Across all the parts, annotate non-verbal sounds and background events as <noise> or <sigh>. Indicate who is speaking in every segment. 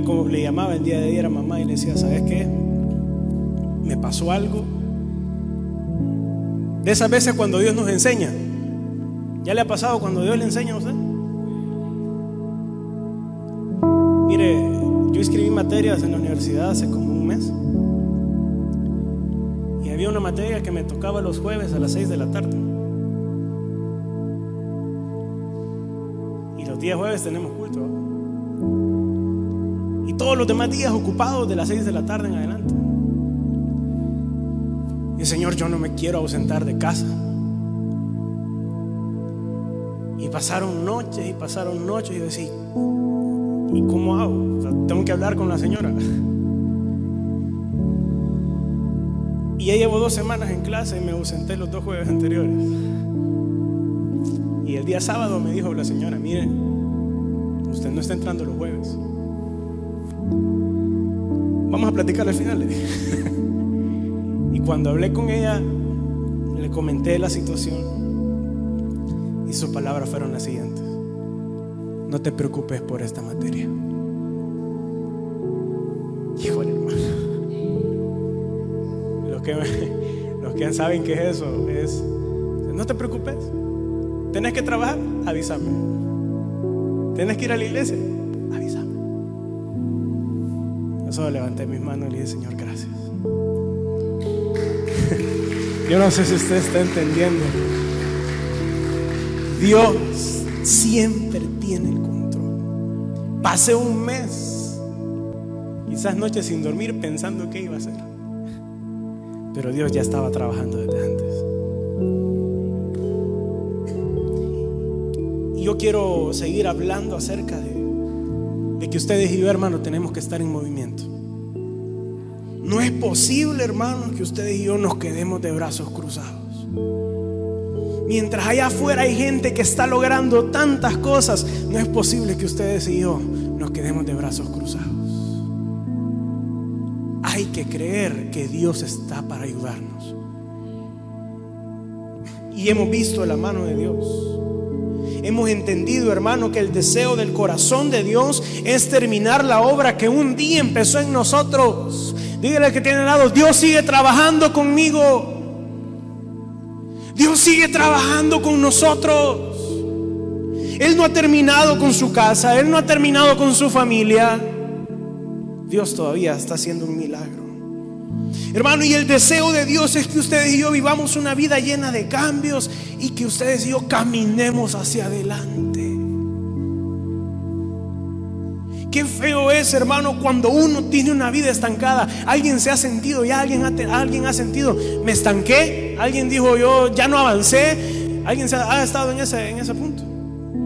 Speaker 1: le, le llamaba el día de ayer a mamá y le decía, ¿sabes qué? Me pasó algo. De esas veces cuando Dios nos enseña. ¿Ya le ha pasado cuando Dios le enseña a usted? Mire, yo escribí materias en la universidad hace como un mes. Y había una materia que me tocaba los jueves a las 6 de la tarde. Y los días jueves tenemos culto. Todos los demás días ocupados de las 6 de la tarde en adelante. Y Señor, yo no me quiero ausentar de casa. Y pasaron noches y pasaron noches y decía, ¿y cómo hago? tengo que hablar con la señora. Y ya llevo dos semanas en clase y me ausenté los dos jueves anteriores. Y el día sábado me dijo la señora, mire, usted no está entrando los jueves. Vamos a platicar al final. <laughs> y cuando hablé con ella, le comenté la situación. Y sus palabras fueron las siguientes. No te preocupes por esta materia. Híjole, hermano. Los que, los que saben qué es eso es, no te preocupes. Tienes que trabajar, avísame. Tienes que ir a la iglesia, avísame. Yo solo levanté mis manos y le dije, Señor, gracias. <laughs> Yo no sé si usted está entendiendo. Dios siempre tiene el control. Pasé un mes, quizás noches sin dormir pensando qué iba a hacer. Pero Dios ya estaba trabajando desde antes. Y yo quiero seguir hablando acerca de, que ustedes y yo, hermano, tenemos que estar en movimiento. No es posible, hermano, que ustedes y yo nos quedemos de brazos cruzados. Mientras allá afuera hay gente que está logrando tantas cosas, no es posible que ustedes y yo nos quedemos de brazos cruzados. Hay que creer que Dios está para ayudarnos. Y hemos visto la mano de Dios. Hemos entendido, hermano, que el deseo del corazón de Dios es terminar la obra que un día empezó en nosotros. Dígale que tiene al lado, Dios sigue trabajando conmigo. Dios sigue trabajando con nosotros. Él no ha terminado con su casa, Él no ha terminado con su familia. Dios todavía está haciendo un milagro. Hermano, y el deseo de Dios es que ustedes y yo vivamos una vida llena de cambios y que ustedes y yo caminemos hacia adelante. Qué feo es, hermano, cuando uno tiene una vida estancada. Alguien se ha sentido, ya alguien ha, alguien ha sentido, me estanqué. Alguien dijo, yo ya no avancé. Alguien se ha, estado en ese, en ese punto.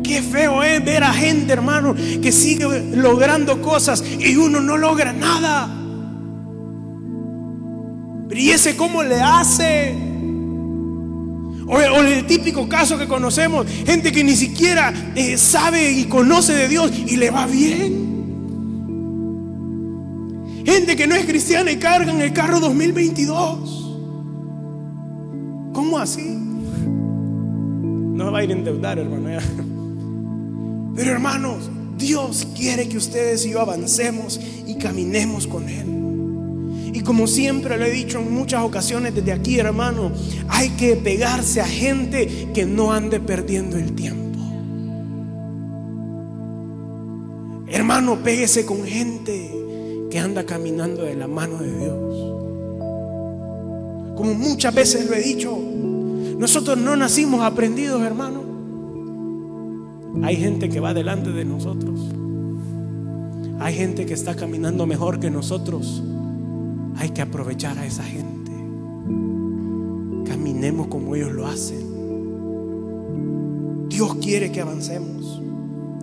Speaker 1: Qué feo es ver a gente, hermano, que sigue logrando cosas y uno no logra nada. ¿Y ese cómo le hace? O, el típico caso que conocemos, gente que ni siquiera eh, sabe y conoce de Dios y le va bien. Gente que no es cristiana y cargan el carro 2022. ¿Cómo así? No va a ir a endeudar, hermano. Pero hermanos, Dios quiere que ustedes y yo avancemos y caminemos con Él. Y como siempre lo he dicho en muchas ocasiones desde aquí, hermano, hay que pegarse a gente que no ande perdiendo el tiempo. Hermano, péguese con gente que anda caminando de la mano de Dios. Como muchas veces lo he dicho, nosotros no nacimos aprendidos, hermano. Hay gente que va delante de nosotros. Hay gente que está caminando mejor que nosotros. Hay que aprovechar a esa gente. Caminemos como ellos lo hacen. Dios quiere que avancemos.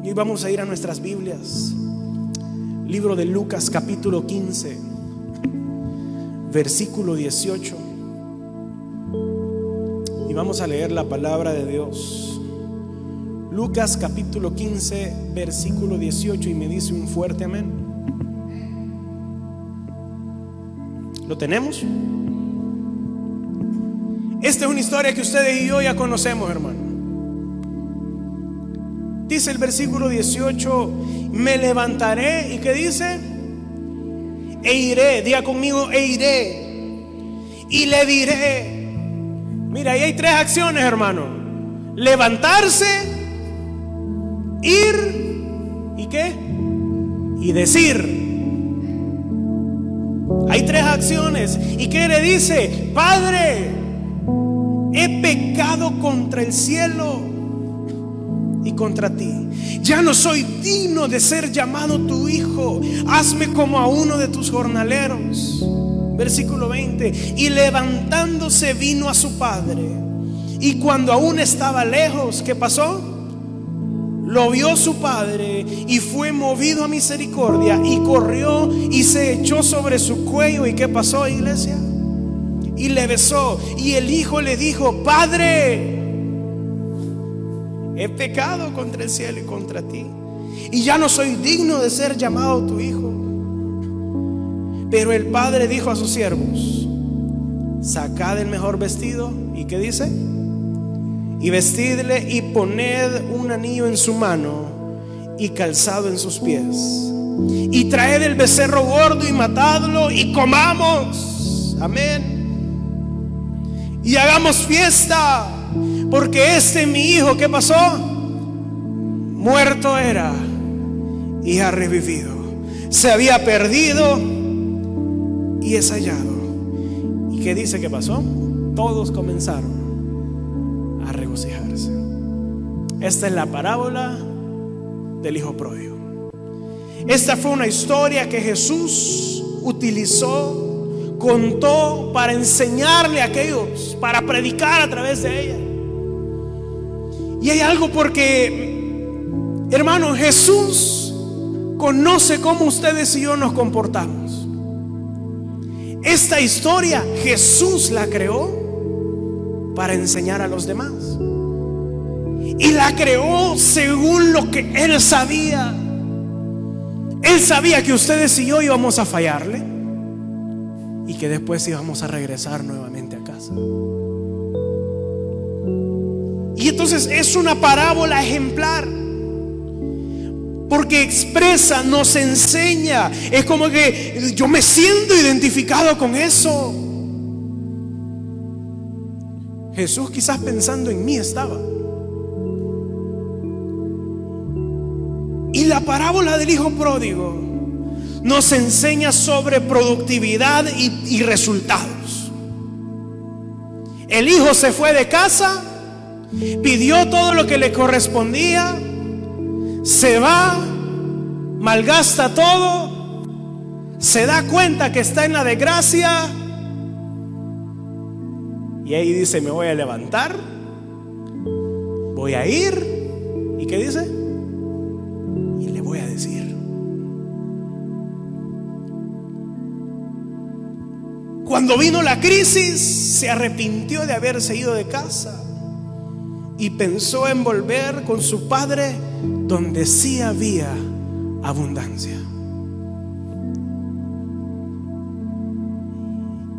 Speaker 1: Y hoy vamos a ir a nuestras Biblias. Libro de Lucas capítulo 15, versículo 18. Y vamos a leer la palabra de Dios. Lucas capítulo 15, versículo 18 y me dice un fuerte amén. ¿Lo tenemos? Esta es una historia que ustedes y yo ya conocemos, hermano. Dice el versículo 18, me levantaré y qué dice, e iré, diga conmigo, e iré, y le diré, mira, ahí hay tres acciones, hermano, levantarse, ir y qué, y decir. Hay tres acciones. ¿Y qué le dice? Padre, he pecado contra el cielo y contra ti. Ya no soy digno de ser llamado tu hijo. Hazme como a uno de tus jornaleros. Versículo 20. Y levantándose vino a su padre. Y cuando aún estaba lejos, ¿qué pasó? Lo vio su padre y fue movido a misericordia y corrió y se echó sobre su cuello. ¿Y qué pasó, iglesia? Y le besó. Y el hijo le dijo, Padre, he pecado contra el cielo y contra ti. Y ya no soy digno de ser llamado tu hijo. Pero el padre dijo a sus siervos, sacad el mejor vestido. ¿Y qué dice? Y vestidle y poned un anillo en su mano y calzado en sus pies. Y traed el becerro gordo y matadlo y comamos. Amén. Y hagamos fiesta porque este mi hijo, ¿qué pasó? Muerto era y ha revivido. Se había perdido y es hallado. ¿Y qué dice que pasó? Todos comenzaron Esta es la parábola del hijo pródigo. Esta fue una historia que Jesús utilizó, contó para enseñarle a aquellos, para predicar a través de ella. Y hay algo porque, hermano, Jesús conoce cómo ustedes y yo nos comportamos. Esta historia Jesús la creó para enseñar a los demás. Y la creó según lo que Él sabía. Él sabía que ustedes y yo íbamos a fallarle y que después íbamos a regresar nuevamente a casa. Y entonces es una parábola ejemplar. Porque expresa, nos enseña. Es como que yo me siento identificado con eso. Jesús quizás pensando en mí estaba. Y la parábola del Hijo Pródigo nos enseña sobre productividad y, resultados. El Hijo se fue de casa pidió todo lo que le correspondía, se va, malgasta todo, se da cuenta que está en la desgracia y ahí dice, me voy a levantar, voy a ir, ¿y qué dice? Y le voy a decir. Cuando vino la crisis, se arrepintió de haberse ido de casa y pensó en volver con su padre donde sí había abundancia.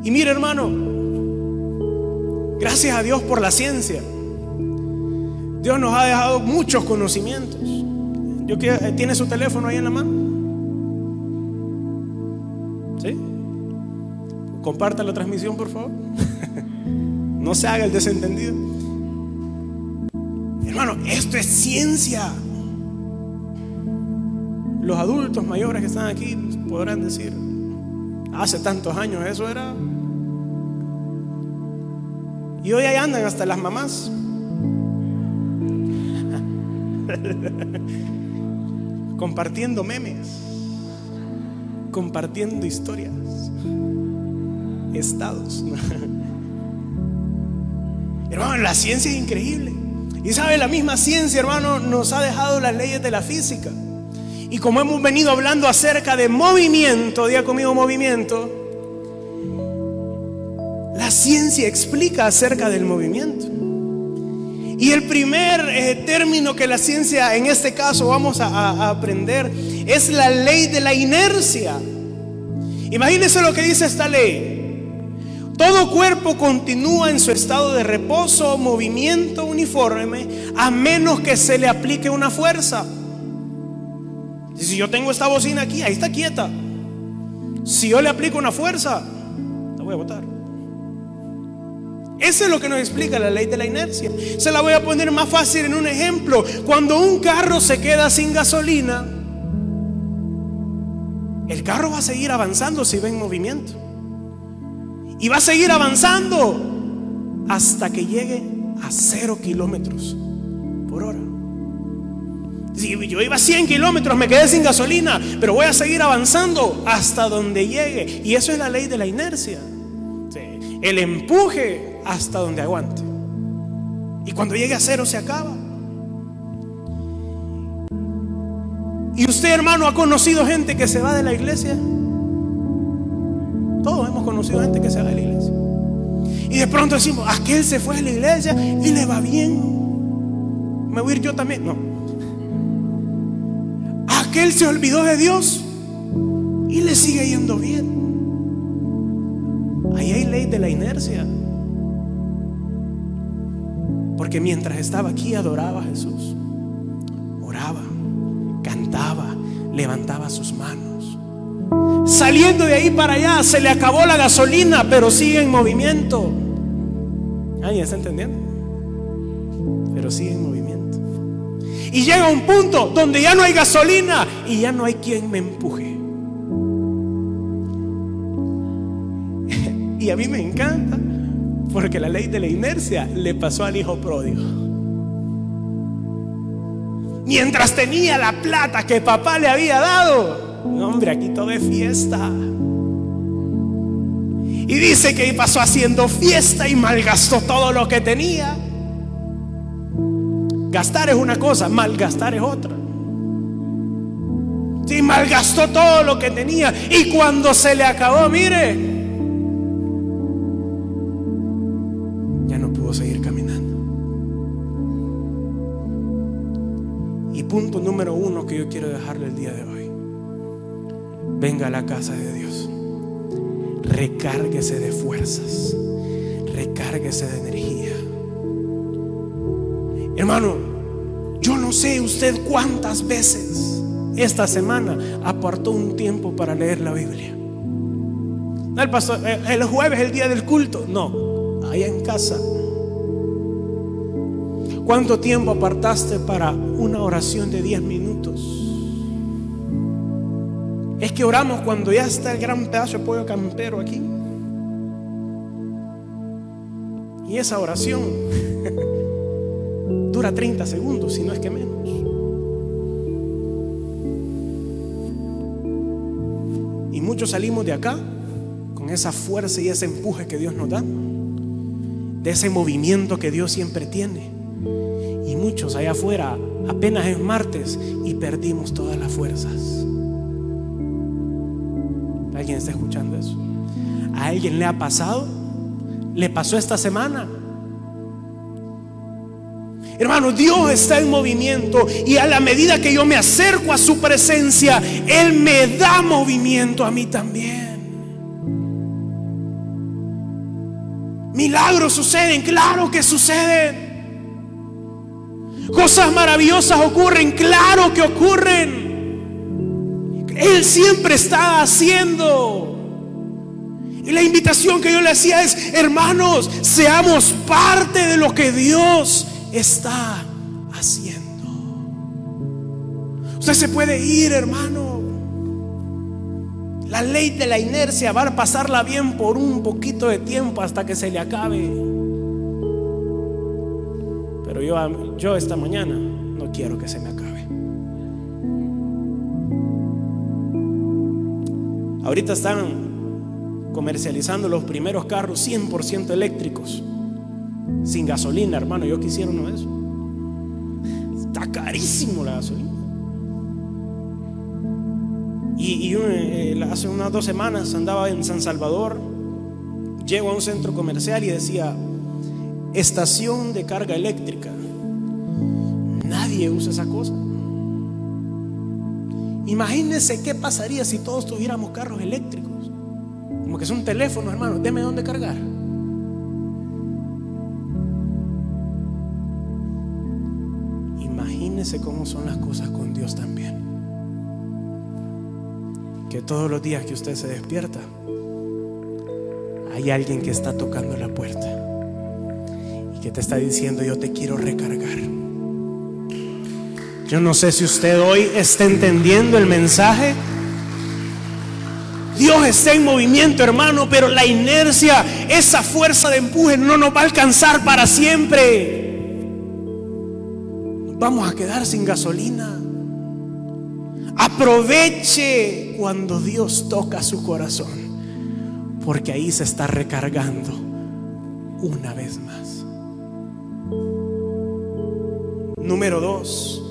Speaker 1: Y mire hermano, gracias a Dios por la ciencia. Dios nos ha dejado muchos conocimientos. Yo ¿Tiene su teléfono ahí en la mano? ¿Sí? Comparta la transmisión, por favor. <laughs> no se haga el desentendido. Hermano, esto es ciencia. Los adultos mayores que están aquí podrán decir, hace tantos años eso era. Y hoy ahí andan hasta las mamás. compartiendo memes, compartiendo historias, estados. Hermano, la ciencia es increíble. Y sabe, la misma ciencia, hermano, nos ha dejado las leyes de la física. Y como hemos venido hablando acerca de movimiento, día conmigo movimiento, ciencia explica acerca del movimiento. Y el primer eh, término que la ciencia en este caso vamos a aprender es la ley de la inercia. Imagínense lo que dice esta ley. Todo cuerpo continúa en su estado de reposo movimiento uniforme a menos que se le aplique una fuerza. Si yo tengo esta bocina aquí, ahí está quieta. Si yo le aplico una fuerza, la voy a botar. Eso es lo que nos explica la ley de la inercia. Se la voy a poner más fácil en un ejemplo. Cuando un carro se queda sin gasolina, el carro va a seguir avanzando si va en movimiento. Y va a seguir avanzando hasta que llegue a cero kilómetros por hora. Si yo iba a 100 kilómetros, me quedé sin gasolina, pero voy a seguir avanzando hasta donde llegue. Y eso es la ley de la inercia. El empuje hasta donde aguante. Y cuando llegue a cero se acaba. ¿Y usted, hermano, ha conocido gente que se va de la iglesia? Todos hemos conocido gente que se va de la iglesia. Y de pronto decimos, aquel se fue de la iglesia y le va bien. Me voy a ir yo también. No. Aquel se olvidó de Dios y le sigue yendo bien. Ahí hay ley de la inercia. Porque mientras estaba aquí adoraba a Jesús. Oraba, cantaba, levantaba sus manos. Saliendo de ahí para allá, se le acabó la gasolina, pero sigue en movimiento. ¿Alguien está entendiendo? Pero sigue en movimiento. Y llega un punto donde ya no hay gasolina y ya no hay quien me empuje. <laughs> y a mí me encanta porque la ley de la inercia le pasó al hijo pródigo. Mientras tenía la plata que papá le había dado, hombre, aquí todo es fiesta. Y dice que pasó haciendo fiesta y malgastó todo lo que tenía. Gastar es una cosa, malgastar es otra. Sí, malgastó todo lo que tenía. Y cuando se le acabó, mire, punto número uno que yo quiero dejarle el día de hoy. Venga a la casa de Dios recárguese de fuerzas, recárguese de energía. Hermano, yo no sé usted cuántas veces esta semana apartó un tiempo para leer la Biblia. El, pastor, el jueves, el día del culto, no, allá en casa. ¿Cuánto tiempo apartaste para una oración de 10 minutos? Es que oramos cuando ya está el gran pedazo de pollo campero aquí. Y esa oración <laughs> dura 30 segundos, si no es que menos. Y muchos salimos de acá con esa fuerza y ese empuje que Dios nos da, de ese movimiento que Dios siempre tiene. Y muchos allá afuera apenas es martes y perdimos todas las fuerzas. ¿Alguien está escuchando eso? ¿A alguien le ha pasado? ¿Le pasó esta semana? Hermano, Dios está en movimiento y a la medida que yo me acerco a su presencia, Él me da movimiento a mí también. Milagros suceden, claro que suceden. Cosas maravillosas ocurren, claro que ocurren. Él siempre está haciendo. Y la invitación que yo le hacía es, hermanos, seamos parte de lo que Dios está haciendo. Usted se puede ir, hermano. La ley de la inercia va a pasarla bien por un poquito de tiempo hasta que se le acabe. Yo esta mañana no quiero que se me acabe. Ahorita están comercializando los primeros carros 100% eléctricos, sin gasolina, hermano. Yo quisiera uno de esos. Está carísimo la gasolina. Y, eh, hace unas dos semanas andaba en San Salvador, llego a un centro comercial y decía, estación de carga eléctrica. Usa esa cosa. Imagínense qué pasaría si todos tuviéramos carros eléctricos. Como que son teléfonos, hermano. Deme dónde cargar. Imagínense cómo son las cosas con Dios también. que todos los días que usted se despierta, hay alguien que está tocando la puerta y que te está diciendo, yo te quiero recargar. Yo no sé si usted hoy está entendiendo el mensaje. Dios está en movimiento, hermano, pero la inercia, esa fuerza de empuje no nos va a alcanzar para siempre. vamos a quedar sin gasolina. Aproveche cuando Dios toca su corazón, porque ahí se está recargando una vez más. Número dos.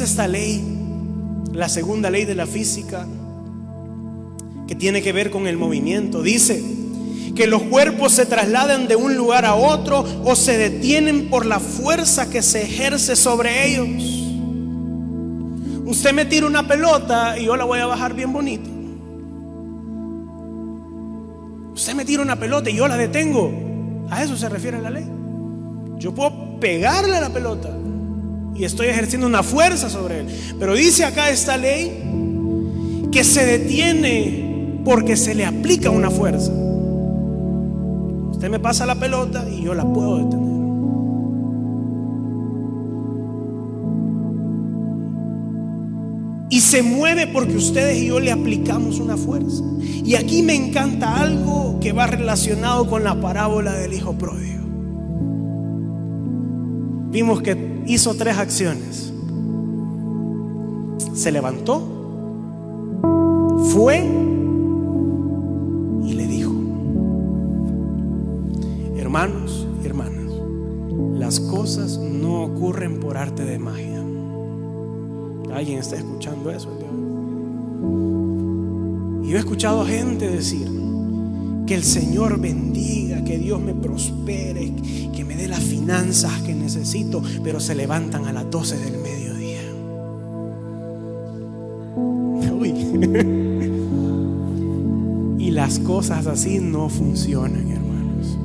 Speaker 1: Esta ley la segunda ley de la física, que tiene que ver con el movimiento. Dice que los cuerpos se trasladan de un lugar a otro o se detienen por la fuerza que se ejerce sobre ellos. Usted me tira una pelota y yo la voy a bajar bien bonito. Usted me tira una pelota y yo la detengo. A eso se refiere la ley. Yo puedo pegarle a la pelota, y estoy ejerciendo una fuerza sobre él. Pero dice acá esta ley que se detiene porque se le aplica una fuerza. Usted me pasa la pelota y yo la puedo detener. Y se mueve porque ustedes y yo le aplicamos una fuerza. Y aquí me encanta algo que va relacionado con la parábola del hijo pródigo. Vimos que hizo tres acciones. Se levantó, fue y le dijo, hermanos y hermanas, las cosas no ocurren por arte de magia. ¿Alguien está escuchando eso? Y yo he escuchado gente decir que el Señor bendiga, que Dios me prospere, que me dé las finanzas que necesito, pero se levantan a las 12 del mediodía. <laughs> y las cosas así no funcionan, hermanos.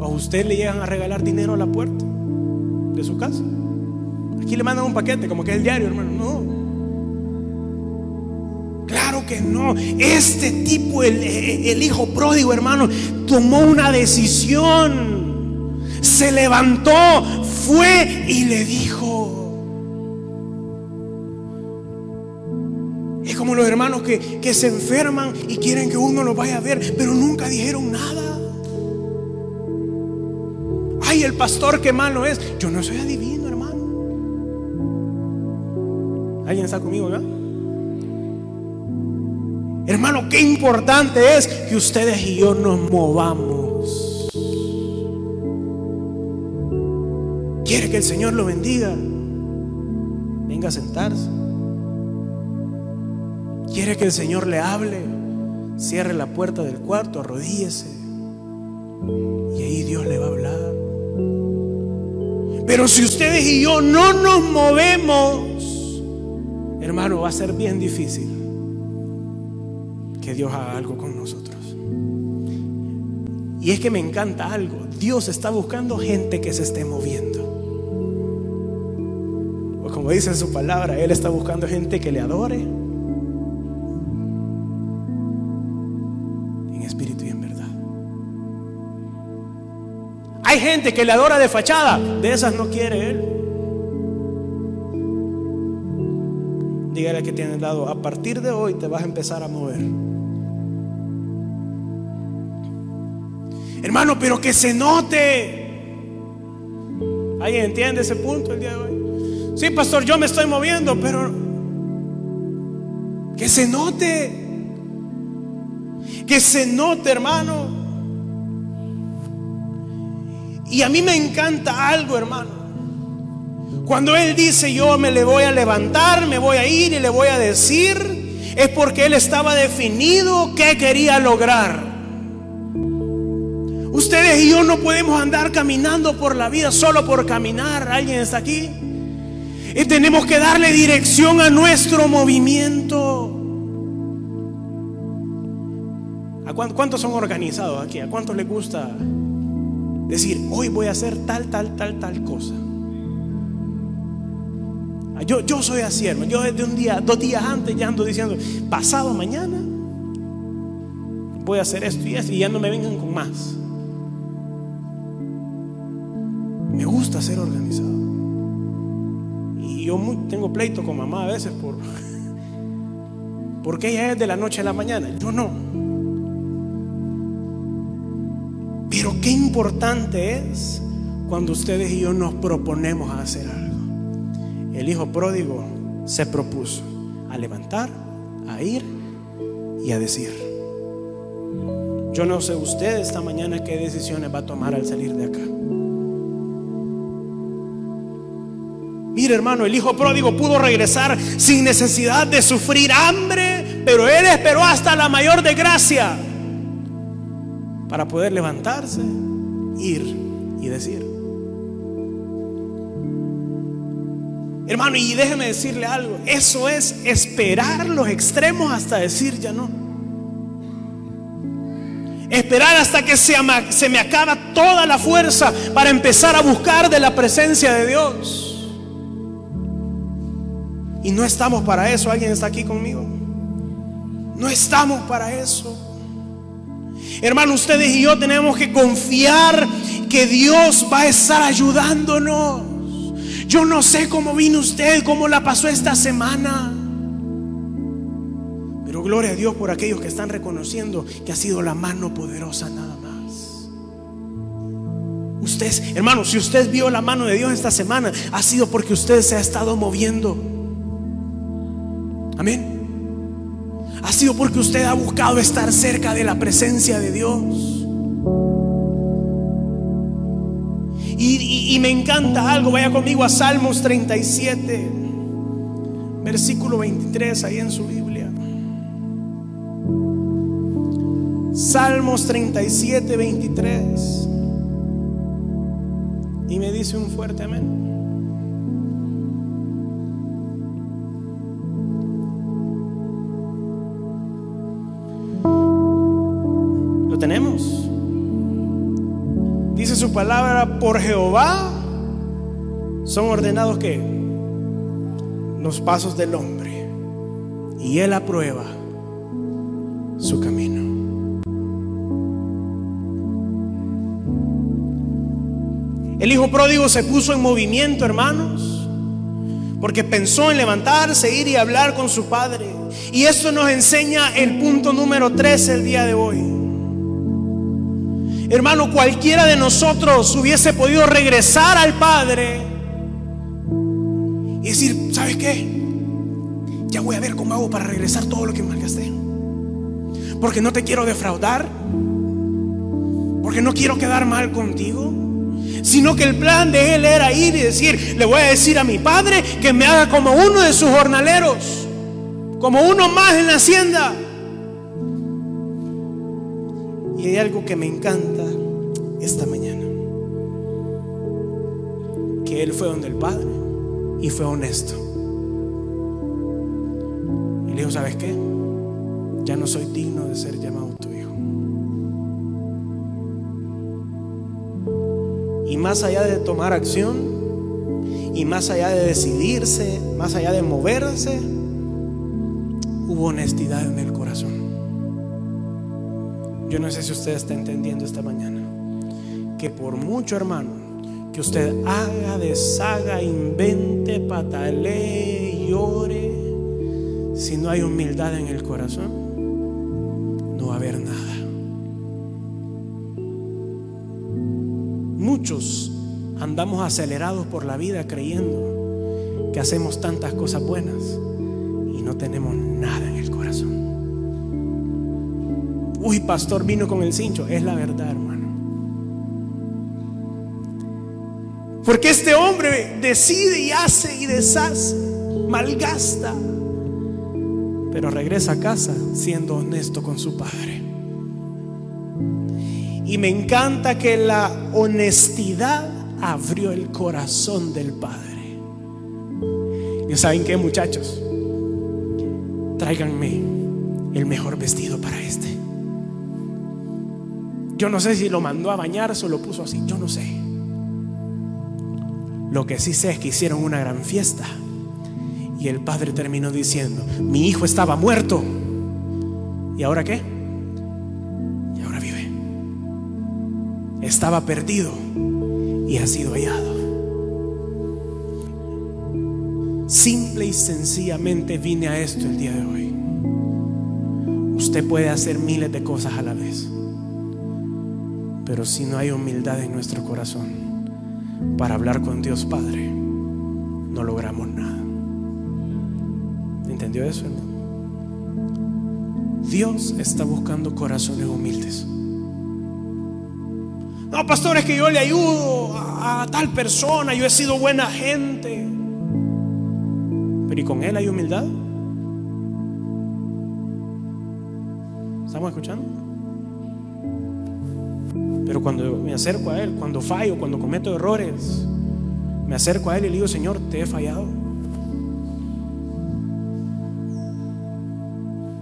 Speaker 1: O usted le llegan a regalar dinero a la puerta de su casa. Aquí le mandan un paquete, como que es el diario, hermano. No. No. Este tipo, el, hijo pródigo, hermano, tomó una decisión se levantó, fue y le dijo. Es como los hermanos que, que se enferman y quieren que uno los vaya a ver, pero nunca dijeron nada. Ay, el pastor qué malo es. Yo no soy adivino, hermano. ¿Alguien está conmigo, verdad? Hermano, qué importante es que ustedes y yo nos movamos. ¿Quiere que el Señor lo bendiga? Venga a sentarse. ¿Quiere que el Señor le hable? Cierre la puerta del cuarto, arrodíllese. Y ahí Dios le va a hablar. Pero si ustedes y yo no nos movemos, hermano, va a ser bien difícil Dios haga algo con nosotros. Y es que me encanta algo. Dios está buscando gente que se esté moviendo como dice en su palabra, Él está buscando gente que le adore en espíritu y en verdad. Hay gente que le adora de fachada, de esas no quiere Él. Dígale que tiene dado, a partir de hoy te vas a empezar a mover. Hermano, pero que se note. ¿Alguien entiende ese punto el día de hoy? Sí, pastor, yo me estoy moviendo, pero que se note. Que se note, hermano. Y a mí me encanta algo, hermano. Cuando Él dice, yo me le voy a levantar, me voy a ir y le voy a decir, es porque Él estaba definido qué quería lograr. Ustedes y yo no podemos andar caminando por la vida solo por caminar. ¿Alguien está aquí? Y tenemos que darle dirección a nuestro movimiento. ¿A cuántos son organizados aquí? ¿A cuántos les gusta decir, hoy voy a hacer tal, tal, tal, tal cosa? Yo, yo soy así, hermano. Yo desde un día, dos días antes ya ando diciendo, pasado mañana voy a hacer esto y esto y ya no me vengan con más. Gusta ser organizado. Y yo tengo pleito con mamá a veces por <laughs> porque ella es de la noche a la mañana, yo no. Pero qué importante es cuando ustedes y yo nos proponemos a hacer algo. El hijo pródigo se propuso a levantar, a ir y a decir. Yo no sé usted esta mañana qué decisiones va a tomar al salir de acá. Mire hermano, el hijo pródigo pudo regresar sin necesidad de sufrir hambre, pero él esperó hasta la mayor desgracia para poder levantarse, ir y decir. Hermano, y déjeme decirle algo, eso es esperar los extremos hasta decir ya no. Esperar hasta que se, se me acaba toda la fuerza para empezar a buscar de la presencia de Dios. Y no estamos para eso. ¿Alguien está aquí conmigo? No estamos para eso. Hermano, ustedes y yo tenemos que confiar que Dios va a estar ayudándonos. Yo no sé cómo vino usted, cómo la pasó esta semana. Pero gloria a Dios por aquellos que están reconociendo que ha sido la mano poderosa nada más. Usted, hermano, si usted vio la mano de Dios esta semana, ha sido porque usted se ha estado moviendo. Amén. Ha sido porque usted ha buscado estar cerca de la presencia de Dios. Y, me encanta algo, vaya conmigo a Salmos 37, versículo 23, ahí en su Biblia. Salmos 37, 23. Y me dice un fuerte amén. Tenemos. Dice su palabra, por Jehová son ordenados que los pasos del hombre y él aprueba su camino. El hijo pródigo se puso en movimiento, hermanos, porque pensó en levantarse, ir y hablar con su padre. Y esto nos enseña el punto número 3 el día de hoy. Hermano, cualquiera de nosotros hubiese podido regresar al Padre y decir, ¿sabes qué? Ya voy a ver cómo hago para regresar todo lo que malgasté. Porque no te quiero defraudar. Porque no quiero quedar mal contigo. Sino que el plan de él era ir y decir, le voy a decir a mi padre que me haga como uno de sus jornaleros. Como uno más en la hacienda. Y hay algo que me encanta esta mañana. Que Él fue donde el Padre y fue honesto. Y le dijo, ¿sabes qué? Ya no soy digno de ser llamado tu hijo. Y más allá de tomar acción, y más allá de decidirse, más allá de moverse, hubo honestidad en el corazón. Yo no sé si usted está entendiendo esta mañana que por mucho hermano que usted haga, deshaga, invente, patalee, llore, si no hay humildad en el corazón, no va a haber nada. Muchos andamos acelerados por la vida creyendo que hacemos tantas cosas buenas y no tenemos nada en el corazón. Uy, pastor vino con el cincho. Es la verdad, hermano. Porque este hombre decide y hace y deshace, malgasta, pero regresa a casa siendo honesto con su padre. Y me encanta que la honestidad abrió el corazón del padre. ¿Y saben qué, muchachos? Tráiganme el mejor vestido para este. Yo no sé si lo mandó a bañarse o lo puso así, yo no sé. Lo que sí sé es que hicieron una gran fiesta Y el padre terminó diciendo, mi hijo estaba muerto. ¿Y ahora qué? Y ahora vive. Estaba perdido y ha sido hallado. Simple y sencillamente vine a esto el día de hoy. Usted puede hacer miles de cosas a la vez. Pero si no hay humildad en nuestro corazón para hablar con Dios Padre, no logramos nada. ¿Entendió eso, hermano? Dios está buscando corazones humildes. No, pastor, es que yo le ayudo a, tal persona, yo he sido buena gente. Pero ¿y con Él hay humildad? ¿Estamos escuchando? Pero cuando me acerco a Él, cuando fallo, cuando cometo errores, me acerco a Él y le digo, Señor, te he fallado.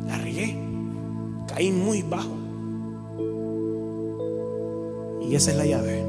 Speaker 1: La regué, caí muy bajo. Y esa es la llave